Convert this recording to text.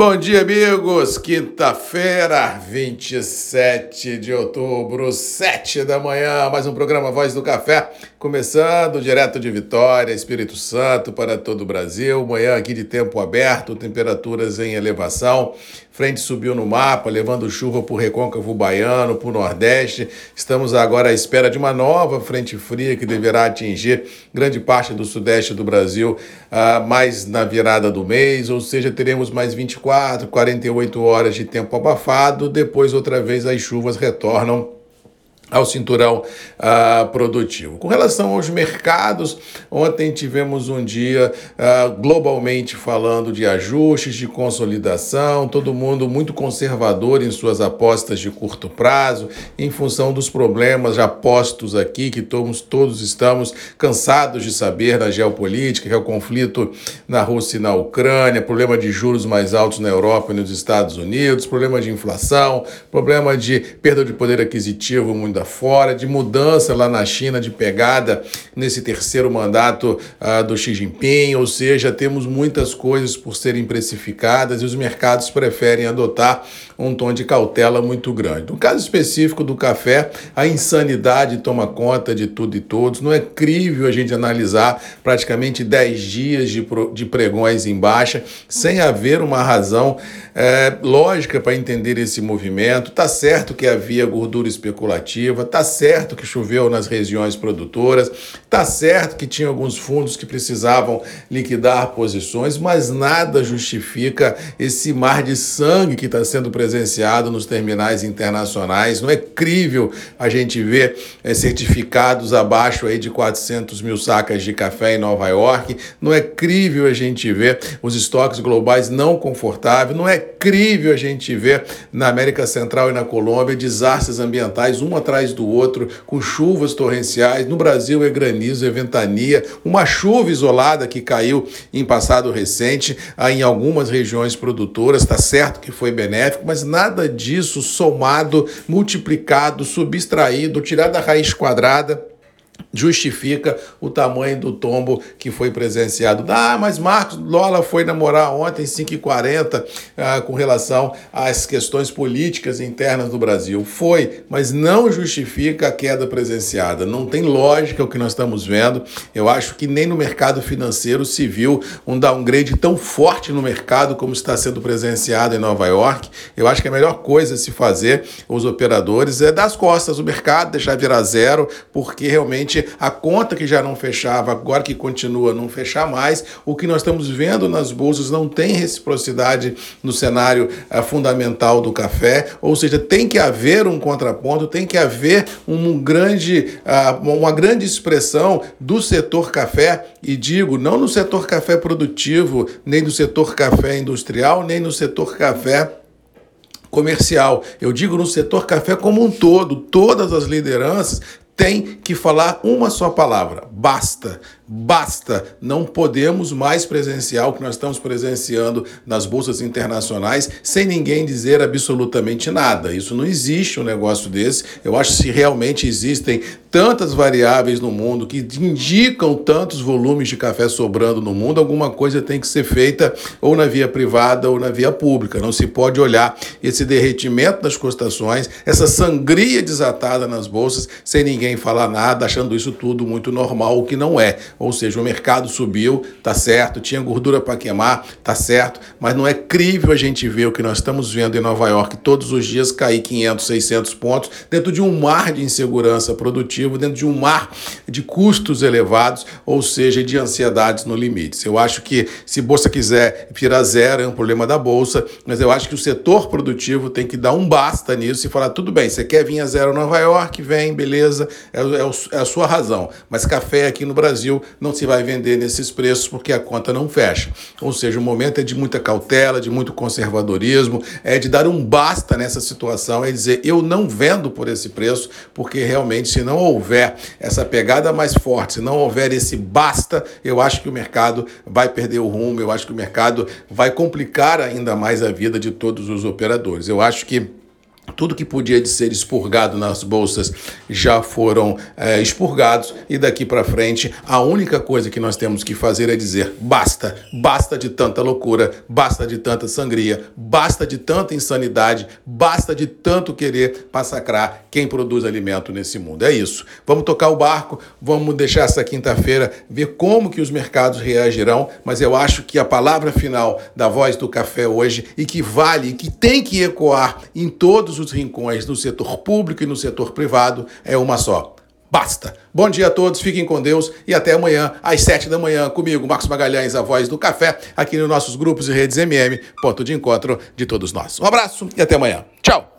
Bom dia, amigos. Quinta-feira, 27 de outubro, 7 da manhã. Mais um programa Voz do Café, começando direto de Vitória, Espírito Santo, para todo o Brasil. Manhã aqui de tempo aberto, temperaturas em elevação. Frente subiu no mapa, levando chuva para o recôncavo baiano, para o Nordeste. Estamos agora à espera de uma nova frente fria que deverá atingir grande parte do Sudeste do Brasil, uh, mais na virada do mês, ou seja, teremos mais 24, 48 horas de tempo abafado. Depois, outra vez, as chuvas retornam ao cinturão uh, produtivo. Com relação aos mercados, ontem tivemos um dia uh, globalmente falando de ajustes, de consolidação, todo mundo muito conservador em suas apostas de curto prazo, em função dos problemas já postos aqui, que todos, todos estamos cansados de saber na geopolítica, que é o conflito na Rússia e na Ucrânia, problema de juros mais altos na Europa e nos Estados Unidos, problema de inflação, problema de perda de poder aquisitivo fora, de mudança lá na China, de pegada nesse terceiro mandato uh, do Xi Jinping, ou seja, temos muitas coisas por serem precificadas e os mercados preferem adotar um tom de cautela muito grande. No caso específico do café, a insanidade toma conta de tudo e todos. Não é crível a gente analisar praticamente 10 dias de, de pregões em baixa sem haver uma razão é, lógica para entender esse movimento. Tá certo que havia gordura especulativa, tá certo que choveu nas regiões produtoras, tá certo que tinha alguns fundos que precisavam liquidar posições, mas nada justifica esse mar de sangue que está sendo presenciado nos terminais internacionais. Não é crível a gente ver é, certificados abaixo aí de 400 mil sacas de café em Nova York. Não é crível a gente ver os estoques globais não confortáveis. Não é crível a gente ver na América Central e na Colômbia desastres ambientais um atrás do outro, com chuvas torrenciais. No Brasil é granizo, é ventania, uma chuva isolada que caiu em passado recente em algumas regiões produtoras. Está certo que foi benéfico, mas nada disso somado, multiplicado, subtraído, tirado da raiz quadrada justifica o tamanho do tombo que foi presenciado. Ah, mas Marcos Lola foi namorar ontem 5h40 ah, com relação às questões políticas internas do Brasil. Foi, mas não justifica a queda presenciada. Não tem lógica o que nós estamos vendo. Eu acho que nem no mercado financeiro se viu um downgrade tão forte no mercado como está sendo presenciado em Nova York. Eu acho que a melhor coisa a se fazer, os operadores, é dar as costas do mercado, deixar virar zero, porque realmente a conta que já não fechava, agora que continua a não fechar mais, o que nós estamos vendo nas bolsas não tem reciprocidade no cenário uh, fundamental do café, ou seja, tem que haver um contraponto, tem que haver um grande, uh, uma grande expressão do setor café, e digo, não no setor café produtivo, nem no setor café industrial, nem no setor café comercial. Eu digo no setor café como um todo, todas as lideranças tem que falar uma só palavra: basta. Basta, não podemos mais presenciar o que nós estamos presenciando nas bolsas internacionais sem ninguém dizer absolutamente nada. Isso não existe um negócio desse. Eu acho que se realmente existem tantas variáveis no mundo que indicam tantos volumes de café sobrando no mundo, alguma coisa tem que ser feita ou na via privada ou na via pública. Não se pode olhar esse derretimento das cotações, essa sangria desatada nas bolsas sem ninguém falar nada, achando isso tudo muito normal, o que não é. Ou seja, o mercado subiu, tá certo, tinha gordura para queimar, tá certo, mas não é crível a gente ver o que nós estamos vendo em Nova York todos os dias cair 500, 600 pontos dentro de um mar de insegurança produtiva, dentro de um mar de custos elevados, ou seja, de ansiedades no limite. Eu acho que se bolsa quiser virar zero, é um problema da bolsa, mas eu acho que o setor produtivo tem que dar um basta nisso e falar tudo bem, você quer vir a zero Nova York, vem, beleza, é, é, é a sua razão. Mas café aqui no Brasil não se vai vender nesses preços porque a conta não fecha. Ou seja, o momento é de muita cautela, de muito conservadorismo, é de dar um basta nessa situação, é dizer eu não vendo por esse preço, porque realmente se não houver essa pegada mais forte, se não houver esse basta, eu acho que o mercado vai perder o rumo, eu acho que o mercado vai complicar ainda mais a vida de todos os operadores. Eu acho que tudo que podia de ser expurgado nas bolsas já foram é, expurgados e daqui para frente a única coisa que nós temos que fazer é dizer basta, basta de tanta loucura, basta de tanta sangria, basta de tanta insanidade, basta de tanto querer massacrar quem produz alimento nesse mundo. É isso. Vamos tocar o barco, vamos deixar essa quinta-feira ver como que os mercados reagirão, mas eu acho que a palavra final da voz do café hoje e que vale, que tem que ecoar em todos os rincões, no setor público e no setor privado, é uma só. Basta! Bom dia a todos, fiquem com Deus e até amanhã, às sete da manhã, comigo, Marcos Magalhães, a voz do café, aqui nos nossos grupos e redes MM, ponto de encontro de todos nós. Um abraço e até amanhã. Tchau!